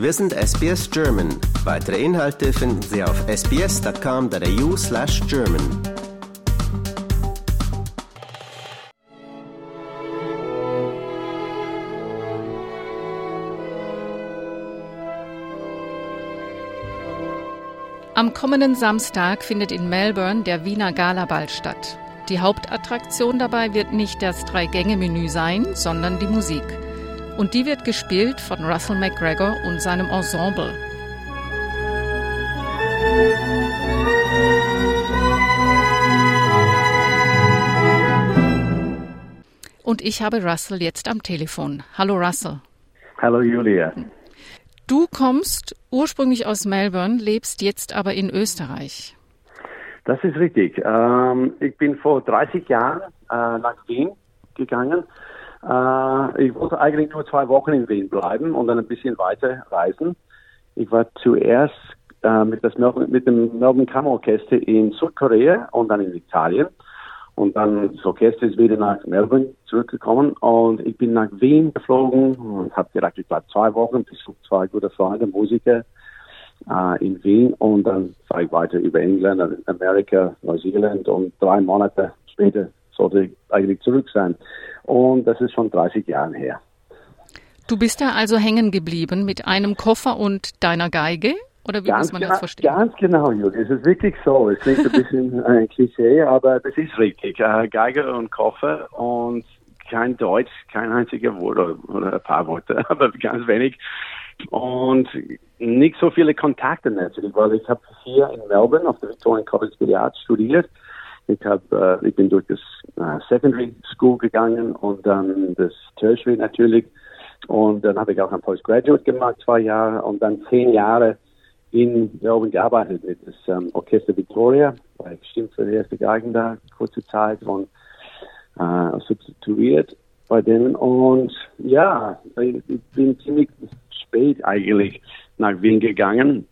Wir sind SBS German. Weitere Inhalte finden Sie auf sbs.com.au slash German. Am kommenden Samstag findet in Melbourne der Wiener Galaball statt. Die Hauptattraktion dabei wird nicht das Drei-Gänge-Menü sein, sondern die Musik. Und die wird gespielt von Russell McGregor und seinem Ensemble. Und ich habe Russell jetzt am Telefon. Hallo Russell. Hallo Julia. Du kommst ursprünglich aus Melbourne, lebst jetzt aber in Österreich. Das ist richtig. Ähm, ich bin vor 30 Jahren äh, nach Wien gegangen. Äh, ich wollte eigentlich nur zwei Wochen in Wien bleiben und dann ein bisschen weiter reisen. Ich war zuerst äh, mit, das Melbourne, mit dem Melbourne Kammerorchester in Südkorea und dann in Italien. Und dann das Orchester ist wieder nach Melbourne zurückgekommen und ich bin nach Wien geflogen und habe gedacht, ich war zwei Wochen, bis zwei gute Freunde, Musiker äh, in Wien und dann fahre ich weiter über England, Amerika, Neuseeland und drei Monate später sollte ich eigentlich zurück sein. Und das ist schon 30 Jahre her. Du bist da also hängen geblieben mit einem Koffer und deiner Geige? Oder wie ganz muss man das verstehen? Ganz genau, Juli. Es ist wirklich so. Es klingt ein bisschen ein Klischee, aber das ist richtig. Äh, Geige und Koffer und kein Deutsch, kein einziger Wort oder, oder ein paar Worte, aber ganz wenig. Und nicht so viele Kontakte natürlich, weil ich habe hier in Melbourne auf der Victorian College Billiard studiert. Ich habe, äh, ich bin durch das äh, Secondary School gegangen und dann das Tertiary natürlich. Und dann habe ich auch ein Postgraduate gemacht, zwei Jahre und dann zehn Jahre in Melbourne gearbeitet mit das ähm, Orchester Victoria, war ich bestimmt für die erste Geigen da, kurze Zeit und äh, substituiert bei denen. Und ja, ich bin ziemlich spät eigentlich nach Wien gegangen.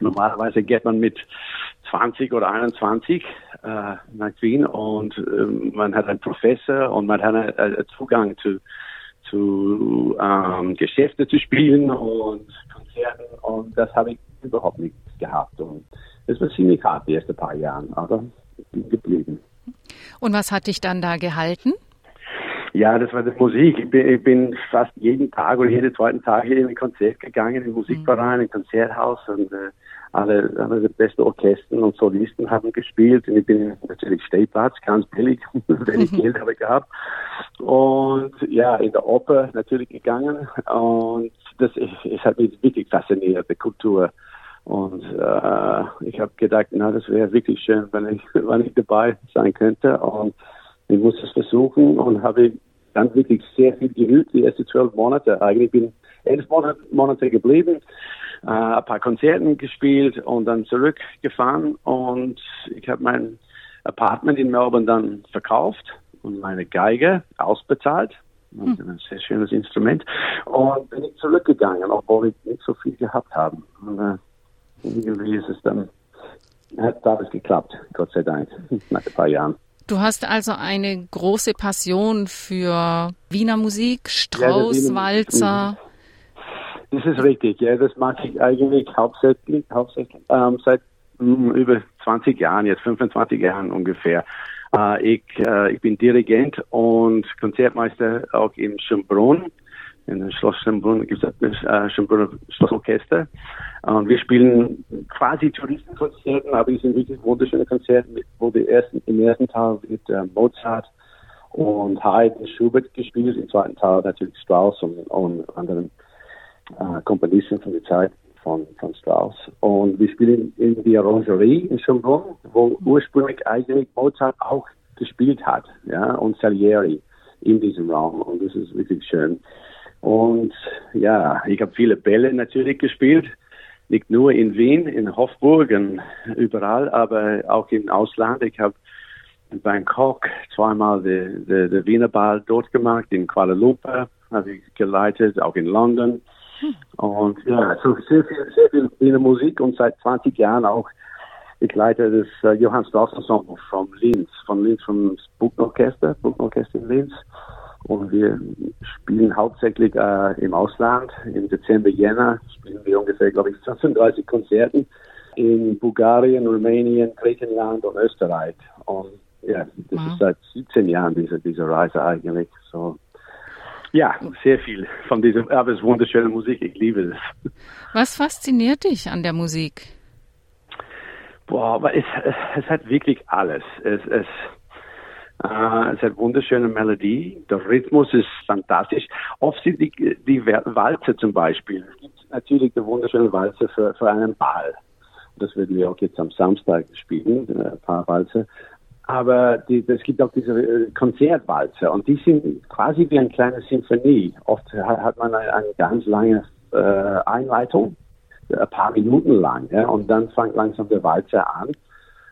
Normalerweise geht man mit 20 oder 21 äh, nach Wien und äh, man hat einen Professor und man hat einen, einen Zugang zu, zu ähm, Geschäfte zu spielen und Konzerten und das habe ich überhaupt nicht gehabt. Und es war ziemlich hart die ersten paar Jahre, aber ich bin geblieben. Und was hat dich dann da gehalten? Ja, das war die Musik. Ich bin, ich bin fast jeden Tag oder jeden zweiten Tag hier in ein Konzert gegangen, im Musikverein, im Konzerthaus und äh, alle, alle die besten Orchester und Solisten haben gespielt. Und ich bin natürlich Stehplatz, ganz billig, wenig Geld habe ich gehabt. Und ja, in der Oper natürlich gegangen. Und das es hat mich wirklich fasziniert, die Kultur. Und äh, ich habe gedacht, na, das wäre wirklich schön, wenn ich, wenn ich dabei sein könnte. Und ich muss es versuchen und habe dann wirklich sehr viel geübt, die ersten zwölf Monate. Eigentlich bin elf Monate, Monate geblieben, äh, ein paar Konzerten gespielt und dann zurückgefahren und ich habe mein Apartment in Melbourne dann verkauft und meine Geige ausbezahlt. Das ist ein sehr schönes Instrument. Und bin ich zurückgegangen, obwohl ich nicht so viel gehabt habe. Und, äh, irgendwie ist es dann, hat alles geklappt, Gott sei Dank, nach ein paar Jahren. Du hast also eine große Passion für Wiener Musik, Strauß, Ja, Walzer. Das ist richtig, ja, das mache ich eigentlich hauptsächlich, hauptsächlich ähm, seit mh, über 20 Jahren, jetzt 25 Jahren ungefähr. Äh, ich, äh, ich bin Dirigent und Konzertmeister auch in Schönbrunn. In dem Schloss Schönbrunn gibt es das äh, Schönbrunner Schlossorchester. Und wir spielen quasi Touristenkonzerten, aber es sind wirklich wunderschöne Konzerte, wo die ersten, im ersten Teil wird äh, Mozart und Haydn, Schubert gespielt, im zweiten Teil natürlich Strauss und, und anderen äh, Komponisten von der Zeit von, von Strauss. Und wir spielen in die Orangerie in Schönbrunn, wo ursprünglich eigentlich Mozart auch gespielt hat, ja, und Salieri in diesem Raum. Und das ist wirklich schön. Und ja, ich habe viele Bälle natürlich gespielt, nicht nur in Wien, in Hofburg und überall, aber auch im Ausland. Ich habe in Bangkok zweimal den de, de Wiener Ball dort gemacht, in Kuala Lumpur habe ich geleitet, auch in London. Und ja, so sehr viel, sehr viel Wiener Musik und seit 20 Jahren auch. Ich leite das äh, Johann Strauss Ensemble von Linz, von Linz vom Buchnorchester, Buchnorchester in Linz. Und wir spielen hauptsächlich äh, im Ausland. Im Dezember, Jänner spielen wir ungefähr, glaube ich, 35 Konzerten in Bulgarien, Rumänien, Griechenland und Österreich. Und ja, das wow. ist seit 17 Jahren diese, diese Reise eigentlich. So, ja, sehr viel von dieser, aber es ist wunderschöne Musik. Ich liebe es. Was fasziniert dich an der Musik? Boah, aber es, es hat wirklich alles. Es, es, äh, es hat wunderschöne Melodie. Der Rhythmus ist fantastisch. Oft sind die, die Walze zum Beispiel. Es gibt natürlich eine wunderschöne Walze für, für einen Ball. Das werden wir auch jetzt am Samstag spielen, äh, ein paar Walze. Aber es gibt auch diese äh, Konzertwalze und die sind quasi wie eine kleine Sinfonie. Oft hat, man eine, eine, ganz lange äh, Einleitung, ein paar Minuten lang, ja, und dann fängt langsam der Walze an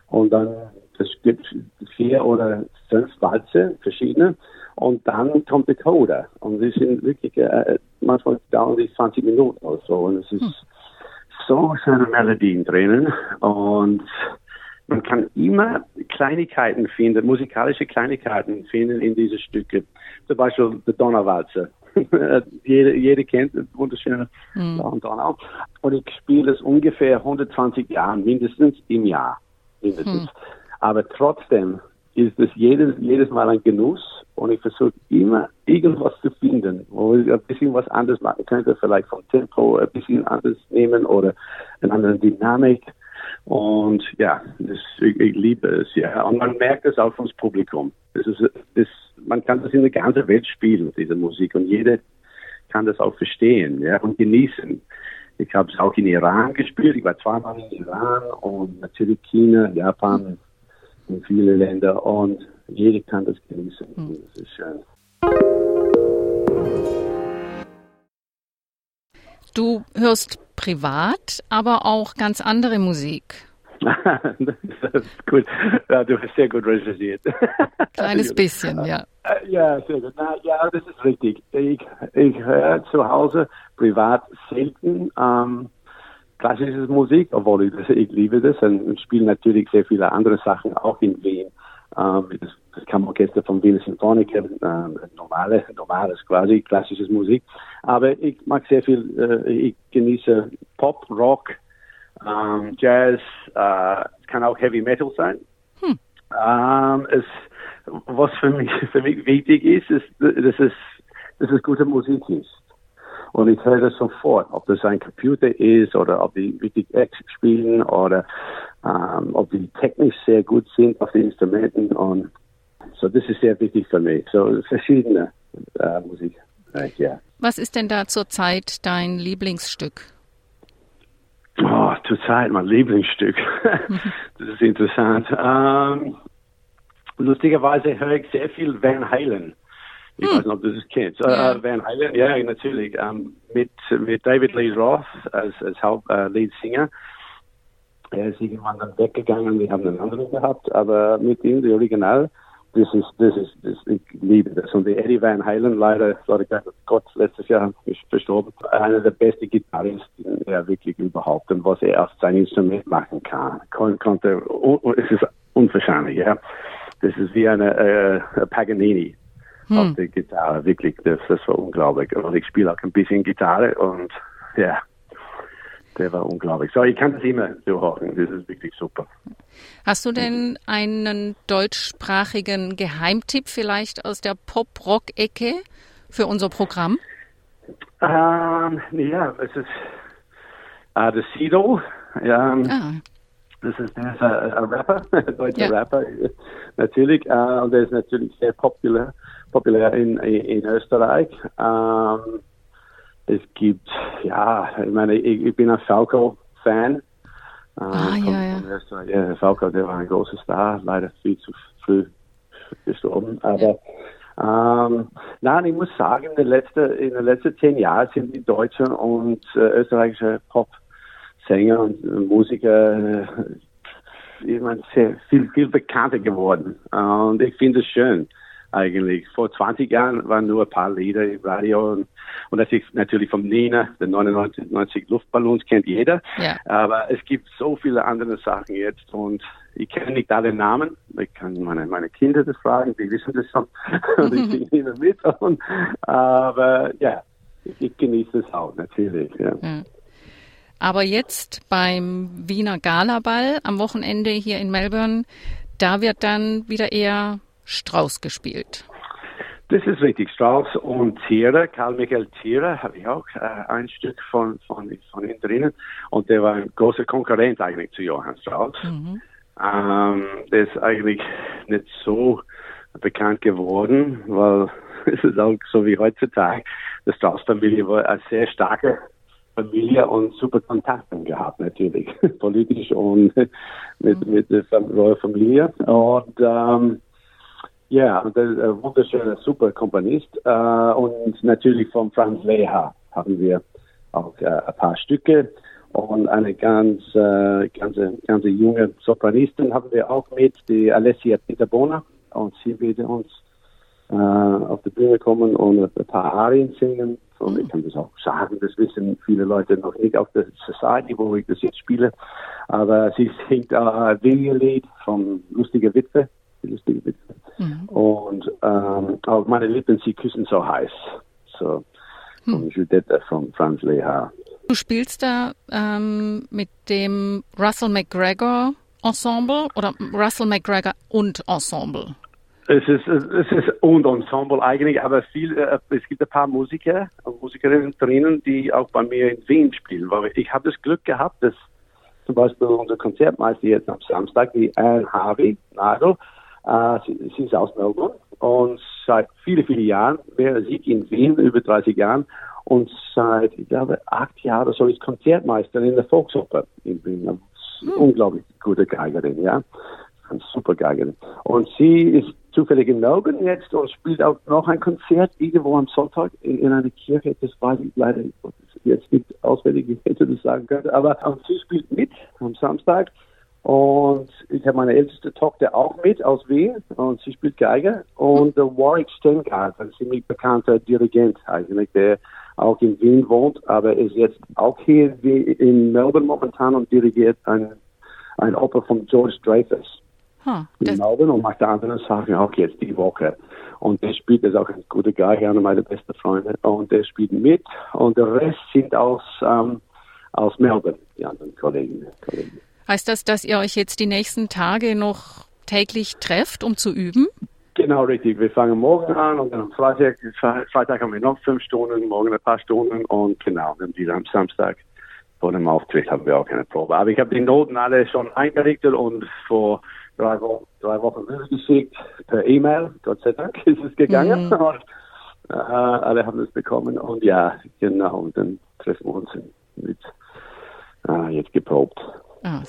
und dann es gibt vier oder fünf Walze, verschiedene, und dann kommt der Coda. Und die sind wirklich, äh, manchmal dauern die 20 Minuten oder so. Und es ist hm. so schöne Melodien drinnen. Und man kann immer Kleinigkeiten finden, musikalische Kleinigkeiten finden in diese Stücke. Zum Beispiel der Donnerwalzer. jede, jede kennt wunderschöne mhm. Donau. Und ich spiele es ungefähr 120 Jahre mindestens im Jahr. Mindestens. Mhm. Aber trotzdem ist es jedes, jedes Mal ein Genuss und ich versuche immer irgendwas zu finden, wo ich ein bisschen was anderes machen könnte, vielleicht vom Tempo ein bisschen anders nehmen oder eine andere Dynamik. Und ja, das, ich, ich, liebe es, ja. Und man merkt es auch vom Publikum. Das ist, das, man kann das in der ganzen Welt spielen, diese Musik. Und jeder kann das auch verstehen, ja, und genießen. Ich habe es auch in Iran gespielt. Ich war zweimal in Iran und natürlich China, Japan und viele Länder. Und jeder kann das genießen. Mhm. Das ist schön. Du hörst privat, aber auch ganz andere Musik. das ist gut. Ja, du hast sehr gut recherchiert. Kleines bisschen, ja. Äh, ja, sehr gut. Na, ja, das ist richtig. Ich, ich höre zu Hause privat selten ähm, klassische Musik, obwohl ich, das, ich liebe das und spiele natürlich sehr viele andere Sachen auch in Wien. Ähm, das, Kammerorchester von Wiener Sinfoniker, äh, normale, normales quasi, klassisches Musik. Aber ich mag sehr viel, äh, ich genieße Pop, Rock, ähm, Jazz, äh, es kann auch Heavy Metal sein. Hm. Ähm, es, was für mich, für mich wichtig ist, ist, dass es, dass es gute Musik ist. Und ich höre das sofort, ob das ein Computer ist oder ob die wirklich X spielen oder ähm, ob die technisch sehr gut sind auf den Instrumenten. Und so, das ist sehr wichtig für mich. So verschiedene äh, Musik. Ja. Was ist denn da zurzeit dein Lieblingsstück? Oh, zurzeit mein Lieblingsstück. das ist interessant. Ähm, lustigerweise höre ich sehr viel Van Halen. Ich hm. weiß nicht, ob du das kennst. Ja. Uh, Van Halen, ja, natürlich. Um, ähm, mit, mit David Lee Roth als, als Hauptleadsinger. Uh, er ist irgendwann dann weggegangen, wir haben einen anderen gehabt, aber mit ihm, die Original, das ist, das ist, das, ich liebe das. Und die Eddie Van Halen, leider, leider Gott, letztes Jahr ist verstorben, einer der besten Gitarristen, ja, wirklich überhaupt. Und was er auf sein Instrument machen kann, Kon konnte, es ist unwahrscheinlich, ja. Das ist wie eine äh, Paganini hm. auf der Gitarre, wirklich, das, das war unglaublich. Und ich spiele auch ein bisschen Gitarre und ja, der war unglaublich. So, ich kann das immer so hören, das ist wirklich super. Hast du denn einen deutschsprachigen Geheimtipp vielleicht aus der Pop-Rock-Ecke für unser Programm? Ähm, ja, es ist äh, der Sido. Ja, ah. Das ist, der ist ein, ein Rapper, ein deutscher ja. Rapper, natürlich. Äh, und der ist natürlich sehr populär populär in, in Österreich. Ähm, es gibt, ja, ich meine, ich, ich bin ein Falco-Fan. Äh, ah, ja, ja. ja. Falco, der war ein großer Star, leider viel zu früh gestorben. Aber ähm, nein, ich muss sagen, in den letzten, in den letzten zehn Jahren sind die deutschen und äh, österreichische Pop-Sänger und äh, Musiker ich meine, sehr viel, viel bekannter geworden. Äh, und ich finde es schön eigentlich. Vor 20 Jahren waren nur ein paar Lieder im Radio und, und das ist natürlich vom Nina, der 99 90 Luftballons kennt jeder. Ja. Aber es gibt so viele andere Sachen jetzt und ich kenne nicht alle Namen. Ich kann meine, meine Kinder das fragen, die wissen das schon. und ich singe immer mit. Und, aber ja, ich, genieße es auch natürlich. Ja. ja. Aber jetzt beim Wiener Galaball am Wochenende hier in Melbourne, da wird dann wieder eher Strauß gespielt. Das ist richtig. Strauß und Zierer, Karl Michael Zierer, habe ich auch äh, ein Stück von, von, von ihm drinnen. Und der war ein großer Konkurrent eigentlich zu Johann Strauß. Mhm. Ähm, der ist eigentlich nicht so bekannt geworden, weil es ist auch so wie heutzutage. Die Strauß-Familie war eine sehr starke Familie und super Kontakte gehabt, natürlich, politisch und mit, mhm. mit der Familie. Und ähm, ja, und das ist ein wunderschöner, super Komponist. Äh, und natürlich von Franz Leha haben wir auch äh, ein paar Stücke. Und eine ganz, äh, ganze, ganze junge Sopranistin haben wir auch mit, die Alessia Peterbona. Und sie wird uns äh, auf die Bühne kommen und ein paar Arien singen. Und ich kann das auch sagen, das wissen viele Leute noch nicht auf der Society, wo ich das jetzt spiele. Aber sie singt äh, ein Lied von Lustige Witwe, Lustige Witwe. Mhm. Und ähm, auch meine Lippen, sie küssen so heiß. So, mhm. von Judette von Franz Leha. Du spielst da ähm, mit dem Russell McGregor Ensemble oder Russell McGregor und Ensemble? Es ist, es ist und Ensemble eigentlich, aber viel, äh, es gibt ein paar Musiker und Musikerinnen drinnen, die auch bei mir in Wien spielen. Weil ich habe das Glück gehabt, dass zum Beispiel unser Konzertmeister jetzt am Samstag, die Anne Harvey Nagel, äh, sie, sie, ist aus Melbourne und seit vielen, vielen Jahren, wäre sie in Wien, über 30 Jahren, und seit, ich glaube, acht Jahren so ist Konzertmeisterin in der Volksoper in Wien. Hm. Unglaublich gute Geigerin, ja. Super Geigerin. Und sie ist zufällig in Melbourne jetzt und spielt auch noch ein Konzert irgendwo am Sonntag in, in einer Kirche. Das weiß ich leider jetzt nicht auswendig, ich hätte das sagen können. Aber sie spielt mit am Samstag. Und ich habe meine älteste Tochter auch mit aus Wien und sie spielt Geige. Und der Warwick Stengard, ein ziemlich bekannter Dirigent eigentlich, der auch in Wien wohnt, aber ist jetzt auch hier in Melbourne momentan und dirigiert ein, ein Oper von George Dreyfus huh, in Melbourne und macht andere Sachen auch jetzt die Woche. Und der spielt, ist auch ein guter Geige, einer meiner besten Freunde, und der spielt mit. Und der Rest sind aus, ähm, aus Melbourne, die anderen Kollegen, Kollegen. Heißt das, dass ihr euch jetzt die nächsten Tage noch täglich trefft, um zu üben? Genau, richtig. Wir fangen morgen an und dann am Freitag, Freitag haben wir noch fünf Stunden, morgen ein paar Stunden und genau, dann wieder am Samstag vor dem Auftritt haben wir auch keine Probe. Aber ich habe die Noten alle schon eingerichtet und vor drei, Wo drei Wochen geschickt per E-Mail. Gott sei Dank ist es gegangen. Mhm. Und, äh, alle haben es bekommen und ja, genau, und dann treffen wir uns mit äh, jetzt geprobt.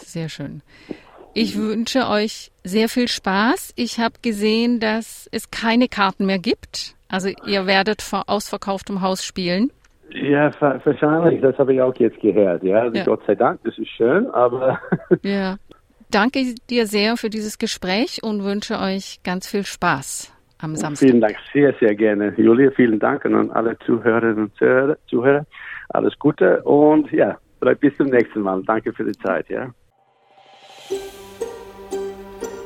Sehr schön. Ich wünsche euch sehr viel Spaß. Ich habe gesehen, dass es keine Karten mehr gibt. Also ihr werdet vor ausverkauftem Haus spielen. Ja, wahrscheinlich. Das habe ich auch jetzt gehört. Ja, also ja. Gott sei Dank, das ist schön, aber. ja. Danke dir sehr für dieses Gespräch und wünsche euch ganz viel Spaß am Samstag. Vielen Dank, sehr, sehr gerne. Julia, vielen Dank an alle Zuhörerinnen und Zuhörer. Alles Gute und ja, bis zum nächsten Mal. Danke für die Zeit. Ja.